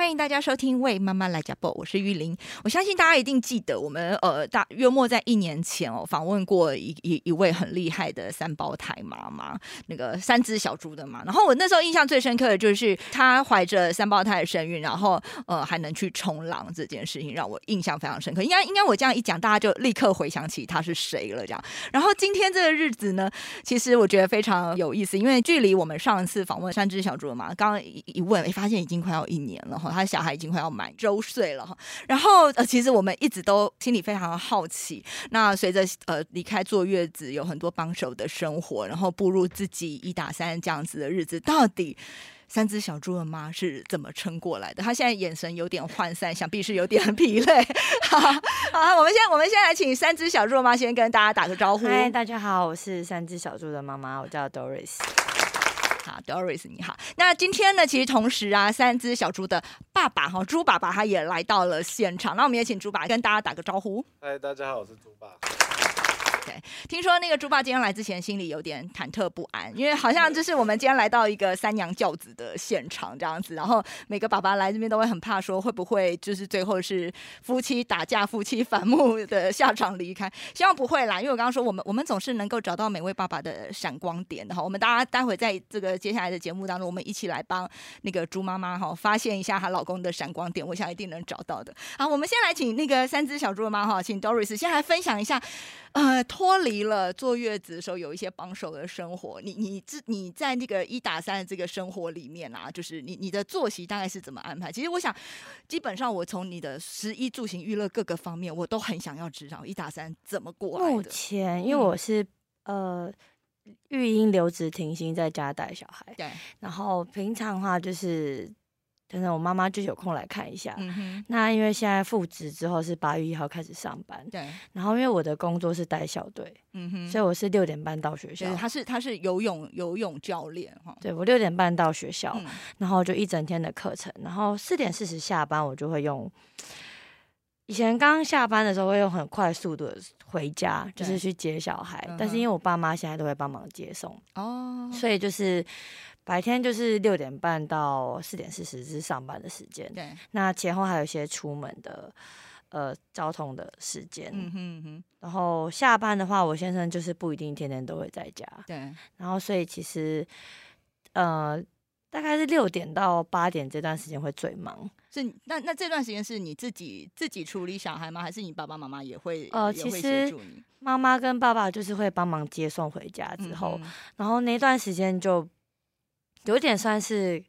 欢迎大家收听《为妈妈来讲报》，我是玉玲。我相信大家一定记得，我们呃大约莫在一年前哦，访问过一一一位很厉害的三胞胎妈妈，那个三只小猪的嘛。然后我那时候印象最深刻的就是她怀着三胞胎的身孕，然后呃还能去冲浪这件事情，让我印象非常深刻。应该应该我这样一讲，大家就立刻回想起她是谁了。这样，然后今天这个日子呢，其实我觉得非常有意思，因为距离我们上一次访问三只小猪的嘛，刚刚一一问，哎，发现已经快要一年了哈。他小孩已经快要满周岁了哈，然后呃，其实我们一直都心里非常的好奇。那随着呃离开坐月子，有很多帮手的生活，然后步入自己一打三这样子的日子，到底三只小猪的妈是怎么撑过来的？他现在眼神有点涣散，想必是有点疲累。好，好，我们先我们先来请三只小猪的妈先跟大家打个招呼。嗨，大家好，我是三只小猪的妈妈，我叫 Doris。好，Doris，你好。那今天呢，其实同时啊，三只小猪的爸爸哈，猪爸爸他也来到了现场。那我们也请猪爸跟大家打个招呼。嗨，大家好，我是猪爸。对听说那个猪爸今天来之前心里有点忐忑不安，因为好像就是我们今天来到一个三娘教子的现场这样子，然后每个爸爸来这边都会很怕说会不会就是最后是夫妻打架、夫妻反目的下场离开，希望不会啦，因为我刚刚说我们我们总是能够找到每位爸爸的闪光点的哈，我们大家待会在这个接下来的节目当中，我们一起来帮那个猪妈妈哈发现一下她老公的闪光点，我想一定能找到的。好，我们先来请那个三只小猪的妈哈，请 Doris 先来分享一下。呃，脱离了坐月子的时候有一些帮手的生活，你你自你在那个一打三的这个生活里面啊，就是你你的作息大概是怎么安排？其实我想，基本上我从你的食衣住行娱乐各个方面，我都很想要知道一打三怎么过目前因为我是呃育婴留职停薪，在家带小孩，对，然后平常的话就是。等等，我妈妈就有空来看一下。那因为现在复职之后是八月一号开始上班，对。然后因为我的工作是带校队，嗯哼，所以我是六点半到学校。他是他是游泳游泳教练哈。对我六点半到学校，然后就一整天的课程，然后四点四十下班，我就会用。以前刚下班的时候会用很快速的回家，就是去接小孩。但是因为我爸妈现在都会帮忙接送哦，所以就是。白天就是六点半到四点四十是上班的时间，对。那前后还有一些出门的呃交通的时间，嗯哼哼。然后下班的话，我先生就是不一定天天都会在家，对。然后所以其实呃大概是六点到八点这段时间会最忙。是那那这段时间是你自己自己处理小孩吗？还是你爸爸妈妈也会呃其实妈妈跟爸爸就是会帮忙接送回家之后，然后那段时间就。有点算是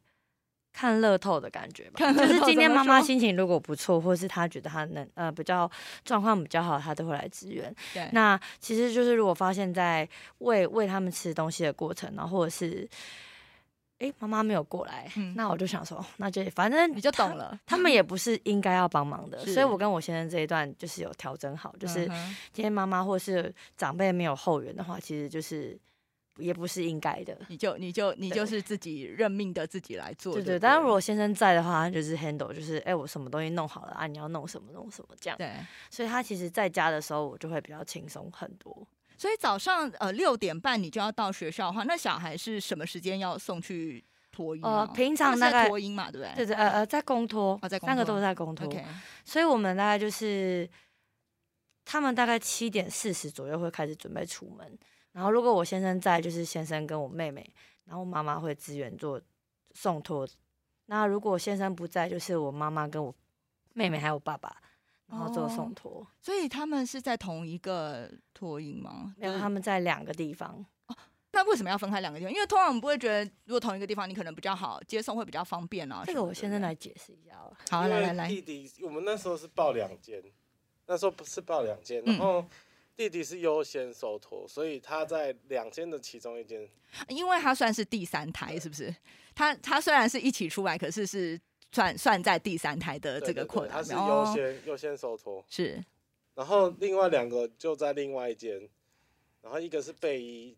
看乐透的感觉吧，就是今天妈妈心情如果不错，或是她觉得她能呃比较状况比较好，她都会来支援。对，那其实就是如果发现在喂喂他们吃东西的过程，然后或者是哎妈妈没有过来，那我就想说，那就反正你就懂了，他们也不是应该要帮忙的，所以我跟我先生这一段就是有调整好，就是今天妈妈或是长辈没有后援的话，其实就是。也不是应该的，你就你就你就是自己认命的，自己来做。对对，但是如果先生在的话，他就是 handle，就是哎，我什么东西弄好了啊，你要弄什么弄什么这样。对，所以他其实在家的时候，我就会比较轻松很多。所以早上呃六点半你就要到学校的话，那小孩是什么时间要送去托婴？呃，平常大概托婴嘛，对不对？对对，呃呃，在公托，在三个都在公托。所以我们大概就是他们大概七点四十左右会开始准备出门。然后，如果我先生在，就是先生跟我妹妹，然后妈妈会支援做送托。那如果先生不在，就是我妈妈跟我妹妹还有爸爸，然后做送托。所以他们是在同一个托婴吗？没有，他们在两个地方。哦，那为什么要分开两个地方？因为通常我们不会觉得，如果同一个地方，你可能比较好接送，会比较方便啊。这个我先生来解释一下哦。好，来来来，弟弟，我们那时候是报两间，那时候不是报两间，然后。弟弟是优先收托，所以他在两间的其中一间，因为他算是第三胎，是不是？他他虽然是一起出来，可是是算算在第三胎的这个困难，他是优先优先收托，是。然后另外两个就在另外一间，然后一个是备医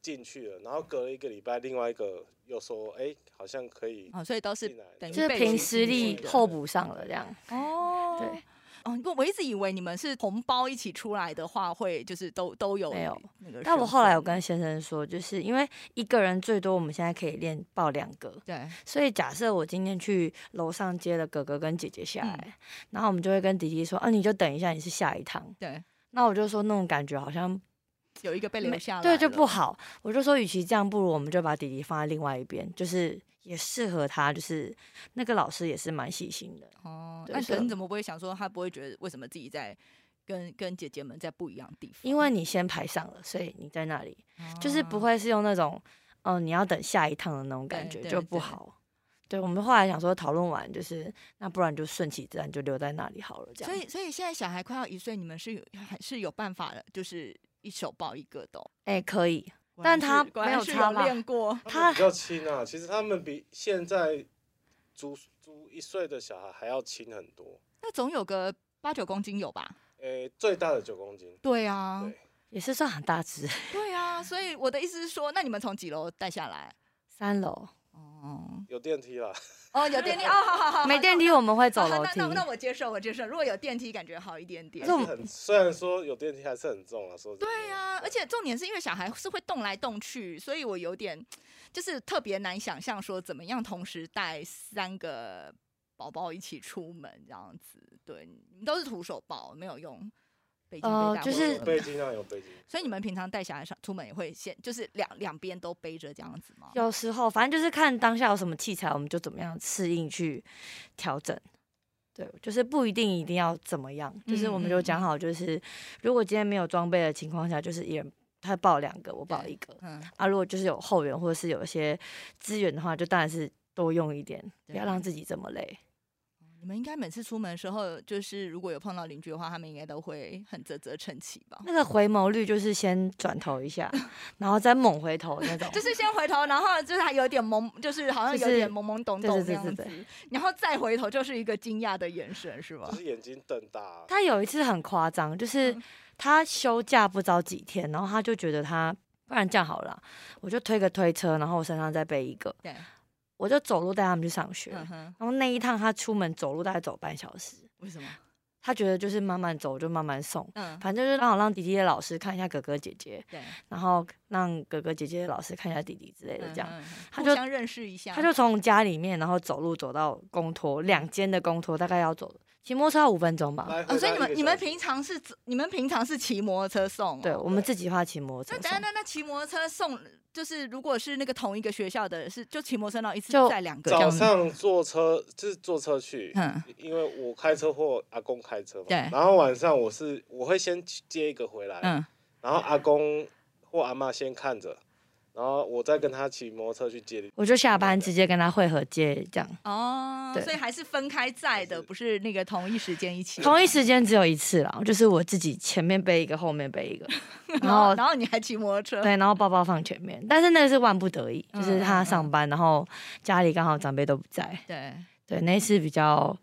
进去了，然后隔了一个礼拜，另外一个又说，哎，好像可以，哦，所以都是就是凭实力候补上了这样。哦，对。哦，不，我一直以为你们是同胞一起出来的话，会就是都都有没有那个。但我后来有跟先生说，就是因为一个人最多我们现在可以练报两个，对，所以假设我今天去楼上接了哥哥跟姐姐下来，嗯然后我们就会跟弟弟说，啊，你就等一下，你是下一趟。对，那我就说那种感觉好像有一个被留下来了，对就不好，我就说与其这样，不如我们就把弟弟放在另外一边，就是也适合他，就是那个老师也是蛮细心的。哦。那可你怎么不会想说，他不会觉得为什么自己在跟跟姐姐们在不一样的地方？因为你先排上了，所以你在那里，就是不哦会是用那种，嗯、你要等下一趟的那种感觉，就不好。对，我们后来想说讨论完，就是那不然就顺其自然，就留在那里好了。这样，所以，所以现在小孩快要一岁，你们是有还是有办法的，就是一手抱一个的哦。哎、可以，但他没有差吧练过，他比较轻啊，其实他们比现在足足一岁的小孩还要轻很多。那总有个八九公斤有吧？诶、最大的九公斤，对啊，对也是算很大只，对啊，所以我的意思是说，那你们从几楼带下来？三楼哦有电梯啦。哦，有电梯哦，好好好，没电梯我们会走楼梯那。那那我接受，我接受。如果有电梯，感觉好一点点还。是很虽然说有电梯，还是很重啊。说对呀、而且重点是因为小孩是会动来动去，所以我有点就是特别难想象说怎么样同时带三个宝宝一起出门这样子。对，你们都是徒手抱，没有用背巾背带或者呃就是什么的有背巾啊，有背巾。所以你们平常带小孩上出门也会先就是两两边都背着这样子吗？有时候反正就是看当下有什么器材，我们就怎么样适应去调整。对，就是不一定一定要怎么样，就是我们就讲好，就是如果今天没有装备的情况下，就是一人他报两个，我报一个嗯，啊。如果就是有后援或者是有一些资源的话，就当然是多用一点，不要让自己这么累。你们应该每次出门的时候，就是如果有碰到邻居的话，他们应该都会很啧啧称奇吧？那个回眸率就是先转头一下，然后再猛回头那种，就是先回头，然后就是还有点懵，就是好像有就是点懵懵懂懂对对对那样子对对，然后再回头就是一个惊讶的眼神，是吧就？是眼睛瞪大、啊，他有一次很夸张，就是嗯他休假不知道几天，然后他就觉得他不然这样好了，我就推个推车，然后我身上再背一个，对，我就走路带他们去上学。嗯，然后那一趟他出门走路大概走半小时，为什么？他觉得就是慢慢走就慢慢送，嗯，反正就是让我让弟弟的老师看一下哥哥姐姐，对，然后让哥哥姐姐的老师看一下弟弟之类的这样。嗯，嗯嗯他就认识一下，他就从家里面，然后走路走到公托，两间的公托大概要走骑摩托车要五分钟吧。来回哦，所以你们你们平常是你们平常是骑摩托车送、哦？对，我们自己话骑摩托车。那等下那那骑摩托车送，就是如果是那个同一个学校的，是就骑摩托车，然后一次就载两个这早。上坐车就是坐车去，嗯，因为我开车或阿公开车嘛。对然后晚上我是我会先接一个回来，嗯，然后阿公或阿妈先看着，然后我再跟他骑摩托车去接。我就下班直接跟他会合接，这样哦，对所以还是分开在的，不是那个同一时间一起。同一时间只有一次啦，就是我自己前面背一个，后面背一个，然然后后然后你还骑摩托车，对，然后包包放前面，但是那个是万不得已，就是他上班，然后家里刚好长辈都不在，对，对，那一次比较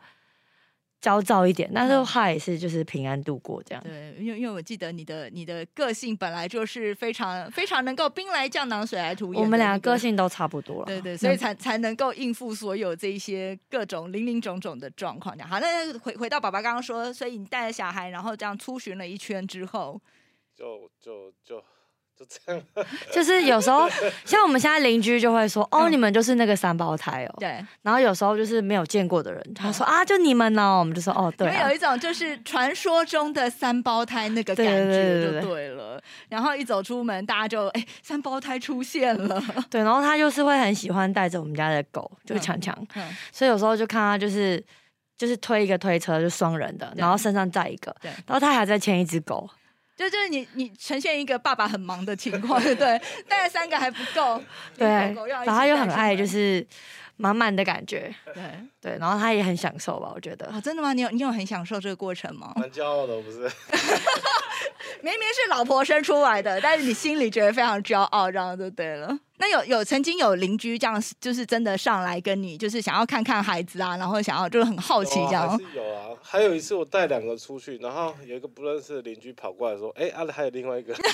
焦躁一点，但是嗯他也是就是平安度过这样。对，因为因为我记得你的你的个性本来就是非常非常能够兵来将挡，水来土掩。我们俩个性都差不多了，对对，所以才才能够应付所有这一些各种零零总总的状况。好，那回回到爸爸刚刚说，所以你带着小孩，然后这样出巡了一圈之后，就就就就这样。就是有时候像我们现在邻居就会说，哦，嗯。你们就是那个三胞胎哦。对，然后有时候就是没有见过的人，他说啊，就你们呢，我们就说哦，对啊。因为有，一种就是传说中的三胞胎那个感觉就对。了。然后一走出门，大家就哎，三胞胎出现了。对，然后他就是会很喜欢带着我们家的狗，就是嗯强强，嗯，所以有时候就看他就是就是推一个推车，就双人的，然后身上载一个，然后他还在牵一只狗，就就是你你呈现一个爸爸很忙的情况，对？带了三个还不够，对，然后他又很爱就是满满的感觉，对。对，然后他也很享受吧，我觉得。啊，真的吗？你有你有很享受这个过程吗？蛮骄傲的，不是？明明是老婆生出来的，但是你心里觉得非常骄傲，这样就对了。那有有曾经有邻居这样，就是真的上来跟你，就是想要看看孩子啊，然后想要就是很好奇这样。有啊，还有一次我带两个出去，然后有一个不认识的邻居跑过来说：“哎，啊，还有另外一个。”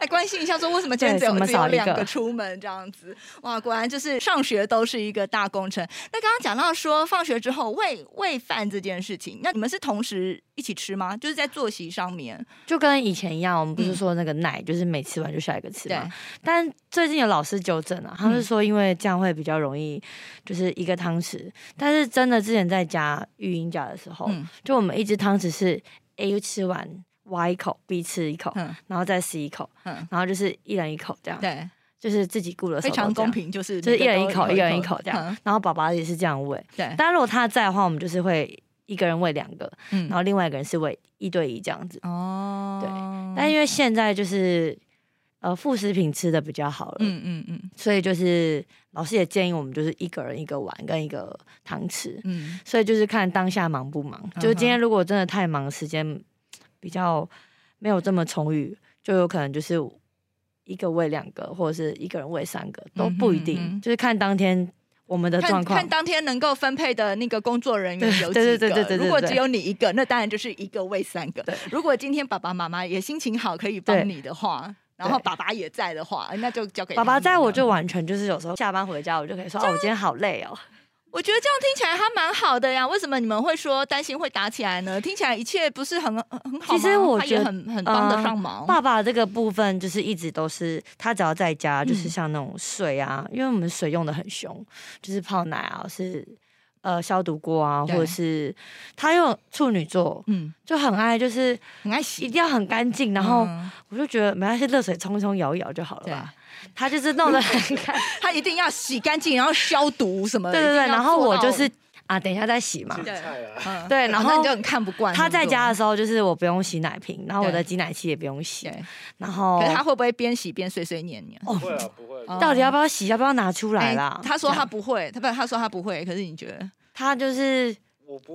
来关心一下，说为什么今天只有只有两个出门这样子？哇，果然就是上学都是一个大工程。那刚刚讲到说放学之后喂喂饭这件事情，那你们是同时一起吃吗？就是在作息上面，就跟以前一样，我们不是说那个奶就是每吃完就下一个吃吗？但最近有老师纠正啊，他是说因为这样会比较容易，就是一个汤匙。但是真的之前在家育婴假的时候，就我们一只汤匙是 A 吃完挖一口，B 吃一口，然后再 C 一口，然后就是一人一口这样。对，就是自己顾了，非常公平，就是就是一人一口，一人一口这样。然后爸爸也是这样喂。对，但如果他在的话，我们就是会一个人喂两个，然后另外一个人是喂一对一这样子。哦，对。但因为现在就是。呃，副食品吃的比较好了，嗯嗯嗯，所以就是老师也建议我们，就是一个人一个碗跟一个汤匙，嗯，所以就是看当下忙不忙，就是今天如果真的太忙，时间比较没有这么充裕，就有可能就是一个喂两个，或者是一个人喂三个，都不一定，就是看当天我们的状况，看当天能够分配的那个工作人员有几个，如果只有你一个，那当然就是一个喂三个，如果今天爸爸妈妈也心情好，可以帮你的话。然后爸爸也在的话，那就交给爸爸在，我就完全就是有时候下班回家，我就可以说哦，我今天好累哦。我觉得这样听起来还蛮好的呀。为什么你们会说担心会打起来呢？听起来一切不是很很好其实我觉得很很帮得上忙。爸爸这个部分就是一直都是他只要在家，就是像那种水啊，因为我们水用的很凶，就是泡奶啊是。呃，消毒过啊，或者是他用处女座，嗯，就很爱，就是很爱洗，一定要很干净。然后我就觉得没关系，热水冲一冲，摇一摇就好了吧。他就是弄得很干，他一定要洗干净，然后消毒什么。对对对，然后我就是啊，等一下再洗嘛。对，然后就很看不惯。他在家的时候，就是我不用洗奶瓶，然后我的挤奶器也不用洗。然后，可是他会不会边洗边碎碎念念？不会啊，不会。到底要不要洗？要不要拿出来啦？他说他不会，他不，他说他不会。可是你觉得他就是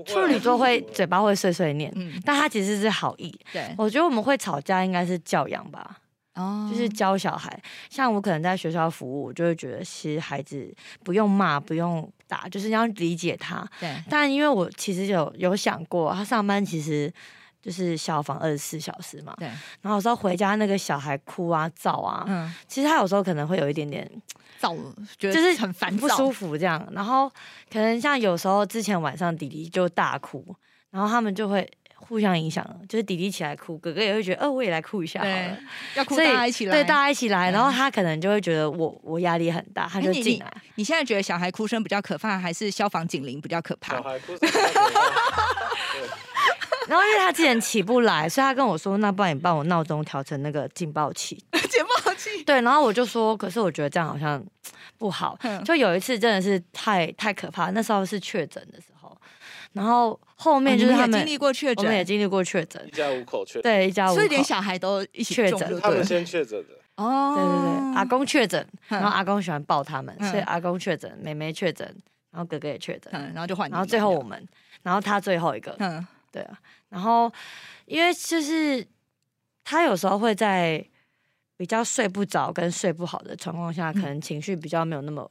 处女座会嘴巴会碎碎念，但他其实是好意。对，我觉得我们会吵架应该是教养吧。哦，就是教小孩。像我可能在学校服务，我就会觉得其实孩子不用骂，不用打，就是要理解他。对。但因为我其实有有想过，他上班其实。就是消防二十四小时嘛，对。然后有时候回家那个小孩哭啊、躁啊，嗯，其实他有时候可能会有一点点 躁，就是很烦不舒服这样。然后可能像有时候之前晚上弟弟就大哭，然后他们就会互相影响，就是弟弟起来哭，哥哥也会觉得，呃，我也来哭一下好了，要哭大家一起来，对，大家一起来。然后他可能就会觉得我我压力很大，他就进来。你现在觉得小孩哭声比较可怕，还是消防警铃比较可怕？小孩哭声。然后因为他之前起不来，所以他跟我说：“那不然你帮我闹钟调成那个警报器。”警报器。对，然后我就说：“可是我觉得这样好像不好。”就有一次真的是太太可怕，那时候是确诊的时候，然后后面就是他们经历过确诊，我们也经历过确诊，一家五口确诊，对，一家五口，所以连小孩都一起确诊，他们先确诊的。哦，对对对，阿公确诊，然后阿公喜欢抱他们，所以阿公确诊，妹妹确诊，然后哥哥也确诊，然后就换，然后最后我们，然后他最后一个，嗯，对啊。然后，因为就是他有时候会在比较睡不着跟睡不好的状况下，可能情绪比较没有那么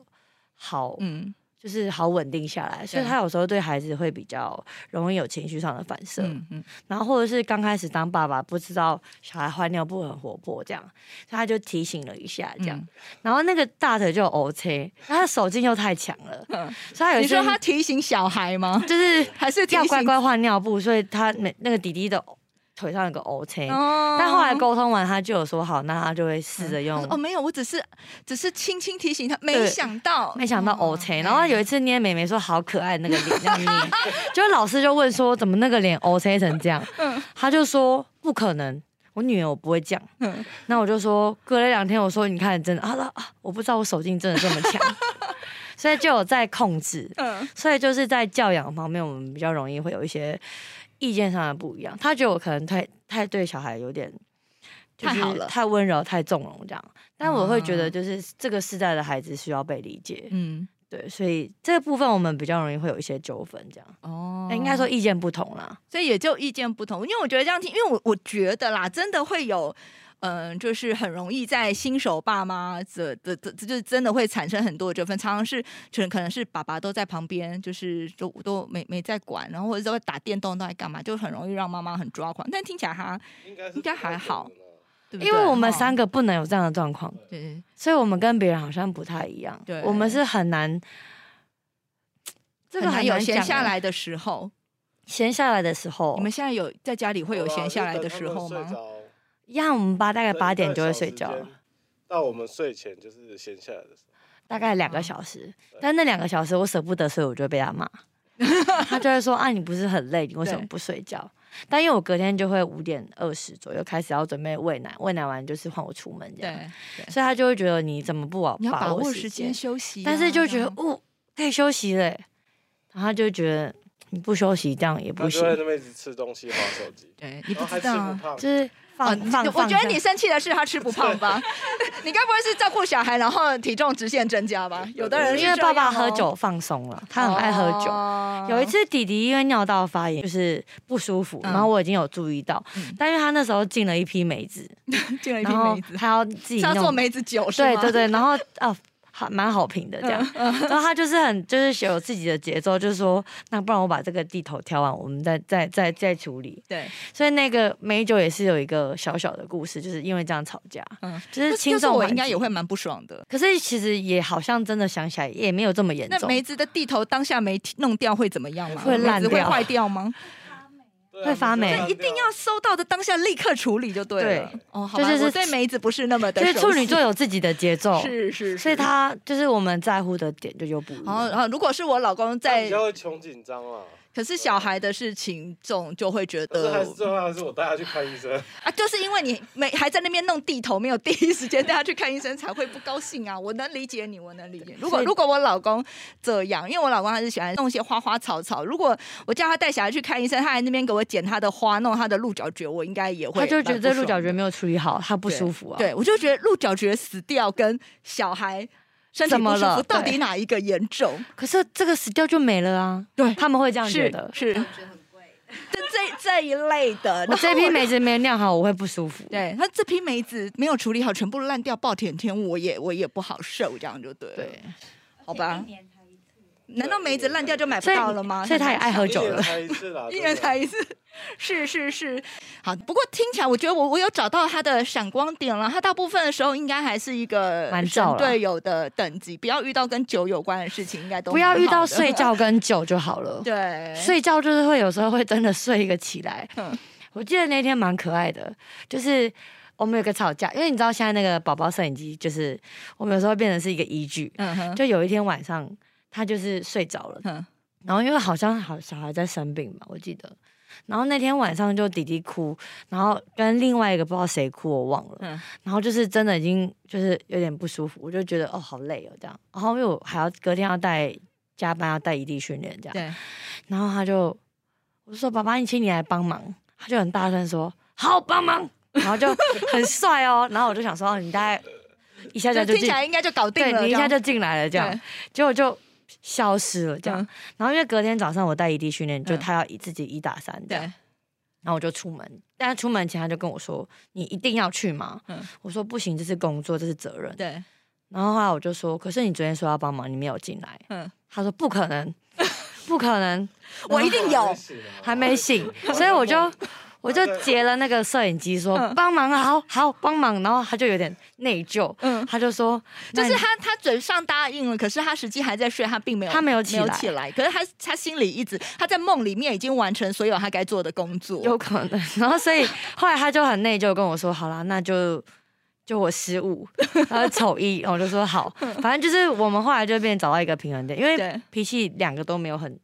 好，嗯，就是好稳定下来，所以他有时候对孩子会比较容易有情绪上的反射，嗯嗯。然后或者是刚开始当爸爸不知道小孩换尿布很活泼这样，所以他就提醒了一下这样，然后那个大腿就 O C，他手劲又太强了，所以有你说他提醒小孩吗？就是还是要乖乖换尿布，所以他那那个弟弟的。腿上有个 O C，但后来沟通完，他就有说好，那他就会试着用。哦，没有，我只是只是轻轻提醒他，没想到，没想到 O C。然后有一次捏美美说好可爱那个脸这样捏，就老师就问说怎么那个脸 O C 成这样？他就说不可能，我女儿我不会这样。那我就说隔了两天，我说你看真的啊啊，我不知道我手劲真的这么强，所以就有在控制。嗯，所以就是在教养方面，我们比较容易会有一些。意见上的不一样，他觉得我可能太太对小孩有点太好了，太温柔、太纵容这样。但我会觉得，就是这个时代的孩子需要被理解。嗯，对，所以这个部分我们比较容易会有一些纠纷这样。哦，应该说意见不同啦，所以也就意见不同。因为我觉得这样听，因为我我觉得啦，真的会有嗯，就是很容易在新手爸妈这这这就是真的会产生很多的纠纷，常常是可能可能是爸爸都在旁边，就是都都没没在管，然后或者是会打电动都在干嘛，就很容易让妈妈很抓狂。但听起来他应该是应该还好对不对因为我们哦三个不能有这样的状况，对所以我们跟别人好像不太一样。对我们是很难，这个很有。闲下来的时候。闲下来的时候，你们现在有在家里会有闲下来的时候吗？一样，我们八大概八点就会睡觉了，到我们睡前就是闲下来的时候。大概两个小时。但那两个小时我舍不得睡，我就会被他骂。他就会说：“啊，你不是很累，你为什么不睡觉？”但因为我隔天就会五点二十左右开始要准备喂奶，喂奶完就是换我出门这样，对，所以他就会觉得你怎么不把你要把握握时间间？休息啊、但是就觉得哦，可以休息嘞，然后他就觉得你不休息这样也不行他就，在那边一直吃东西、划手机，对你不知道。就是哦放放我觉得你生气的是他吃不胖吧？你该不会是照顾小孩，然后体重直线增加吧？有的人是因为爸爸喝酒放松了，他很爱喝酒。哦有一次弟弟因为尿道发炎就是不舒服，嗯然后我已经有注意到，嗯但因为他那时候进了一批梅子，进了一批梅子，他要自己要做梅子酒？对对对，然后哦。还蛮好评的这样，嗯然后他就是很就是有自己的节奏，就是说，那不然我把这个地头挑完，我们再再再再处理。对，所以那个美酒也是有一个小小的故事，就是因为这样吵架，嗯，就是轻重我应该也会蛮不爽的。可是其实也好像真的想起来也没有这么严重，那梅子的地头当下没弄掉会怎么样吗？会烂掉会坏掉吗？会发霉一定要收到的当下立刻处理就对了。对哦，好吧，就是我对梅子不是那么的就是处女座有自己的节奏，是是，所以他就是我们在乎的点就又不一然后，样。然后如果是我老公在比，较会穷紧张啊。可是小孩的事情总就会觉得最后还是我带他去看医生。啊，就是因为你没还在那边弄地头，没有第一时间带他去看医生，才会不高兴啊。我能理解你，我能理解。如果如果我老公这样，因为我老公还是喜欢弄一些花花草草，如果我叫他带小孩去看医生，他还那边给我剪他的花，弄他的鹿角蕨，我应该也会他就觉得这鹿角蕨没有处理好，他不舒服啊。对，我就觉得鹿角蕨死掉跟小孩身体怎么不舒服了到底哪一个严重？可是这个死掉就没了啊。对他们会这样觉是得。是，就这这一类的。我这批梅子没有酿好，我会不舒服。对他这批梅子没有处理好，全部烂掉暴殄天物，我也我也不好受，这样就对了。对，好吧。难道梅子烂掉就买不到了吗？所以他也爱喝酒了一年。才一次啦，一人才一次，是是是。好，不过听起来我觉得我我有找到他的闪光点了。他大部分的时候应该还是一个蛮照队友的等级，不要遇到跟酒有关的事情，应该都不要遇到睡。觉跟酒就好了。对，睡觉就是会有时候会真的睡一个起来嗯。我记得那天蛮可爱的，就是我们有个吵架，因为你知道现在那个宝宝摄影机，就是我们有时候会变成是一个依据。嗯哼，就有一天晚上，他就是睡着了，嗯然后因为好像好小孩在生病嘛，我记得。然后那天晚上就弟弟哭，然后跟另外一个不知道谁哭，我忘了。嗯然后就是真的已经就是有点不舒服，我就觉得哦好累哦这样。然后因为我还要隔天要带加班要带异地训练这样，对，然后他就我就说爸爸，你请你来帮忙，他就很大声说好帮忙，然后就很帅哦。然后我就想说哦你大概一下下就进就听起，来应该就搞定了，你一下就进来了这样对，结果就消失了这样。嗯然后因为隔天早上我带异地训练，就嗯他要以自己一打三这样，对，然后我就出门，但是出门前他就跟我说：“你一定要去吗？”嗯我说：“不行，这是工作，这是责任。对，”然后后来我就说：“可是你昨天说要帮忙，你没有进来。”嗯，他说：“不可能，不可能，我一定有。还没醒。” 所以我就我就截了那个摄影机说：“嗯帮忙啊，好好帮忙。”然后他就有点内疚，嗯，他就说：“就是他他嘴上答应了，可是他实际还在睡，他并没有他没有起没有来起来，可是他他心里一直他在梦里面已经完成所有他该做的工作。有可能。然后所以后来他就很内疚跟我说：“好啦，那就就我失误，然后丑一。”我就说好，反正就是我们后来就变找到一个平衡点，因为对脾气两个都没有很，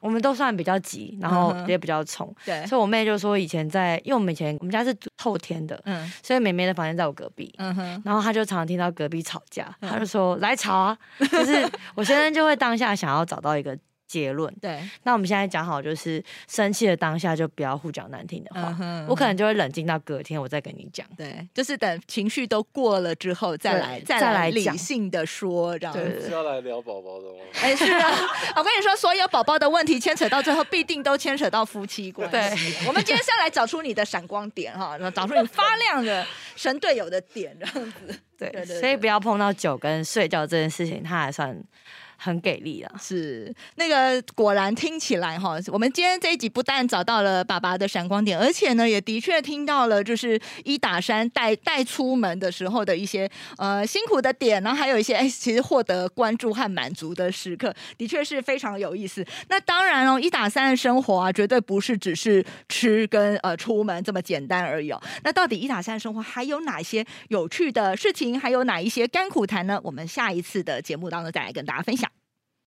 我们都算比较急，然后也比较冲。对，所以我妹就说以前在，因为我们以前我们家是后天的，嗯。所以妹妹的房间在我隔壁。嗯哼，然后她就常常听到隔壁吵架，嗯。她就说来吵啊，就是我先生就会当下想要找到一个结论。对，那我们现在讲好，就是生气的当下就不要互讲难听的话。嗯哼我可能就会冷静到隔天，我再跟你讲。对，就是等情绪都过了之后再来再来理性的说，这样对子。是要来聊宝宝的吗？哎，是啊，我跟你说，所有宝宝的问题牵扯到最后，必定都牵扯到夫妻关系。对我们今天是要来找出你的闪光点哈，然后找出你发亮的神队友的点，这样子。对，对对所以不要碰到酒跟睡觉这件事情，他还算很给力啊。是那个果然听起来哈，我们今天这一集不但找到了爸爸的闪光点，而且呢，也的确听到了就是一打三带带出门的时候的一些呃辛苦的点，然后还有一些哎，其实获得关注和满足的时刻，的确是非常有意思。那当然哦，一打三的生活啊，绝对不是只是吃跟呃出门这么简单而已哦。那到底一打三的生活还有哪些有趣的事情，您还有哪一些甘苦谈呢？我们下一次的节目当中再来跟大家分享。